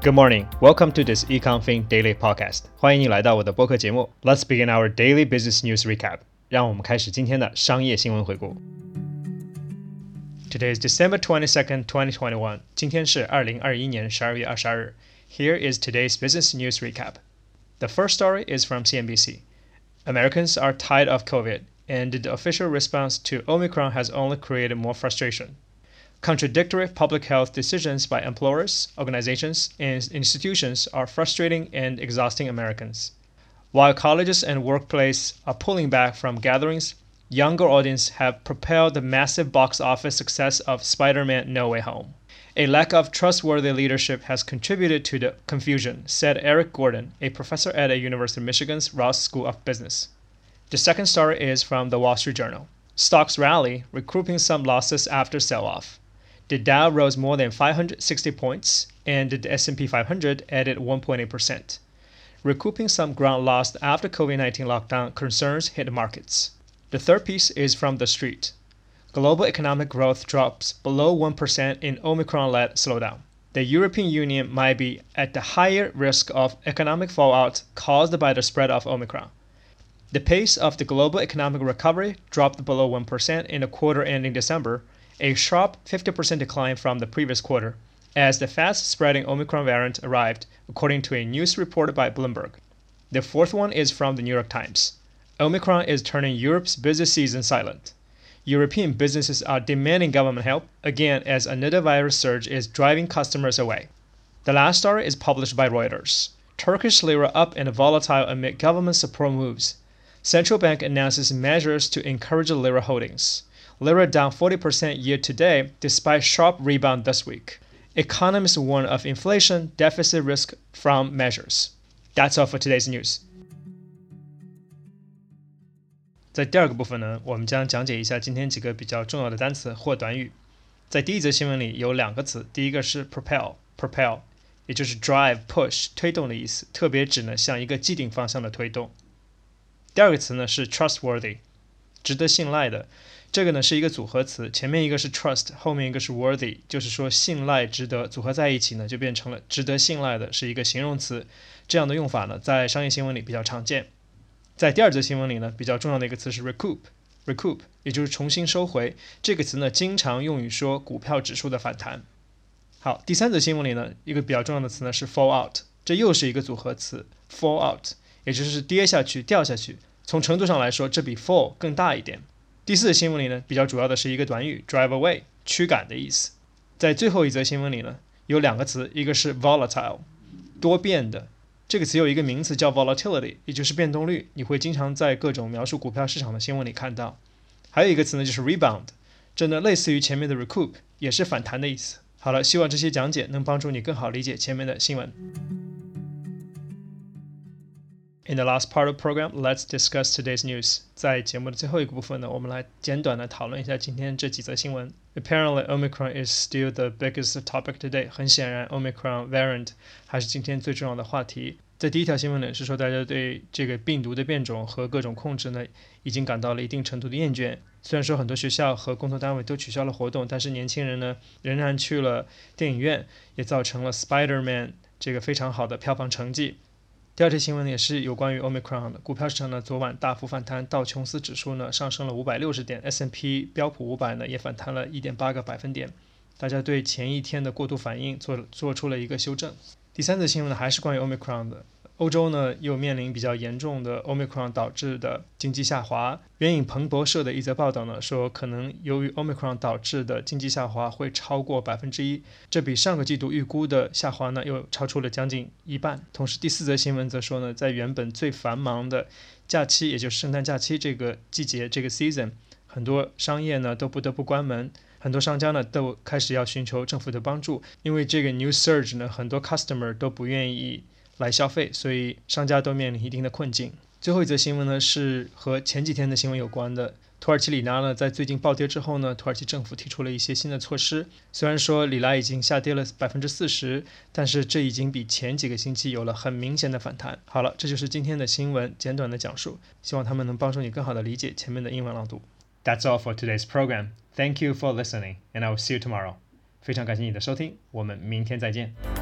Good morning. Welcome to this EconFin Daily Podcast. 欢迎你来到我的播客节目。Let's begin our daily business news recap. 让我们开始今天的商业新闻回顾。Today is December twenty second, twenty twenty one. 今天是二零二一年十二月二十二日。Here is today's business news recap. The first story is from CNBC. Americans are tired of COVID, and the official response to Omicron has only created more frustration. Contradictory public health decisions by employers, organizations, and institutions are frustrating and exhausting Americans. While colleges and workplaces are pulling back from gatherings, younger audiences have propelled the massive box office success of Spider-Man No Way Home. A lack of trustworthy leadership has contributed to the confusion, said Eric Gordon, a professor at the University of Michigan's Ross School of Business. The second story is from the Wall Street Journal. Stocks rally, recouping some losses after sell-off. The Dow rose more than 560 points, and the S&P 500 added 1.8%, recouping some ground lost after COVID-19 lockdown concerns hit markets. The third piece is from The Street. Global economic growth drops below 1% in Omicron-led slowdown. The European Union might be at the higher risk of economic fallout caused by the spread of Omicron. The pace of the global economic recovery dropped below 1% in the quarter ending December, a sharp 50% decline from the previous quarter, as the fast spreading Omicron variant arrived, according to a news report by Bloomberg. The fourth one is from the New York Times. Omicron is turning Europe's busy season silent. European businesses are demanding government help again as another virus surge is driving customers away. The last story is published by Reuters. Turkish lira up and volatile amid government support moves. Central bank announces measures to encourage lira holdings. Lira down 40% year to date despite sharp rebound this week. Economists warn of inflation deficit risk from measures. That's all for today's news. 在第二个部分呢，我们将讲解一下今天几个比较重要的单词或短语。在第一则新闻里有两个词，第一个是 propel，propel，也就是 drive、push 推动的意思，特别指呢向一个既定方向的推动。第二个词呢是 trustworthy，值得信赖的。 这个呢是一个组合词，前面一个是 trust，后面一个是 worthy，就是说信赖、值得组合在一起呢，就变成了值得信赖的，是一个形容词。这样的用法呢，在商业新闻里比较常见。在第二则新闻里呢，比较重要的一个词是 recoup，recoup，也就是重新收回。这个词呢，经常用于说股票指数的反弹。好，第三则新闻里呢，一个比较重要的词呢是 fall out，这又是一个组合词，fall out，也就是跌下去、掉下去。从程度上来说，这比 fall 更大一点。第四则新闻里呢，比较主要的是一个短语 drive away，驱赶的意思。在最后一则新闻里呢，有两个词，一个是 volatile，多变的。这个词有一个名词叫 volatility，也就是变动率，你会经常在各种描述股票市场的新闻里看到。还有一个词呢，就是 rebound，这呢类似于前面的 recoup，也是反弹的意思。好了，希望这些讲解能帮助你更好理解前面的新闻。In the last part of the program, let's discuss today's news. 在节目的最后一个部分呢，我们来简短的讨论一下今天这几则新闻。Apparently, Omicron is still the biggest topic today. 很显然，Omicron variant 还是今天最重要的话题。在第一条新闻呢，是说大家对这个病毒的变种和各种控制呢，已经感到了一定程度的厌倦。虽然说很多学校和工作单位都取消了活动，但是年轻人呢，仍然去了电影院，也造成了 Spider-Man 这个非常好的票房成绩。第二条新闻呢也是有关于 Omicron 的，股票市场呢昨晚大幅反弹，道琼斯指数呢上升了五百六十点，SNP 标普五百呢也反弹了一点八个百分点，大家对前一天的过度反应做做出了一个修正。第三则新闻呢还是关于 Omicron 的。欧洲呢又面临比较严重的 Omicron 导致的经济下滑。援引彭博社的一则报道呢说，可能由于 Omicron 导致的经济下滑会超过百分之一，这比上个季度预估的下滑呢又超出了将近一半。同时，第四则新闻则说呢，在原本最繁忙的假期，也就是圣诞假期这个季节这个 season，很多商业呢都不得不关门，很多商家呢都开始要寻求政府的帮助，因为这个 new surge 呢，很多 customer 都不愿意。来消费，所以商家都面临一定的困境。最后一则新闻呢，是和前几天的新闻有关的。土耳其里拉呢，在最近暴跌之后呢，土耳其政府提出了一些新的措施。虽然说里拉已经下跌了百分之四十，但是这已经比前几个星期有了很明显的反弹。好了，这就是今天的新闻简短的讲述，希望他们能帮助你更好的理解前面的英文朗读。That's all for today's program. Thank you for listening, and I will see you tomorrow. 非常感谢你的收听，我们明天再见。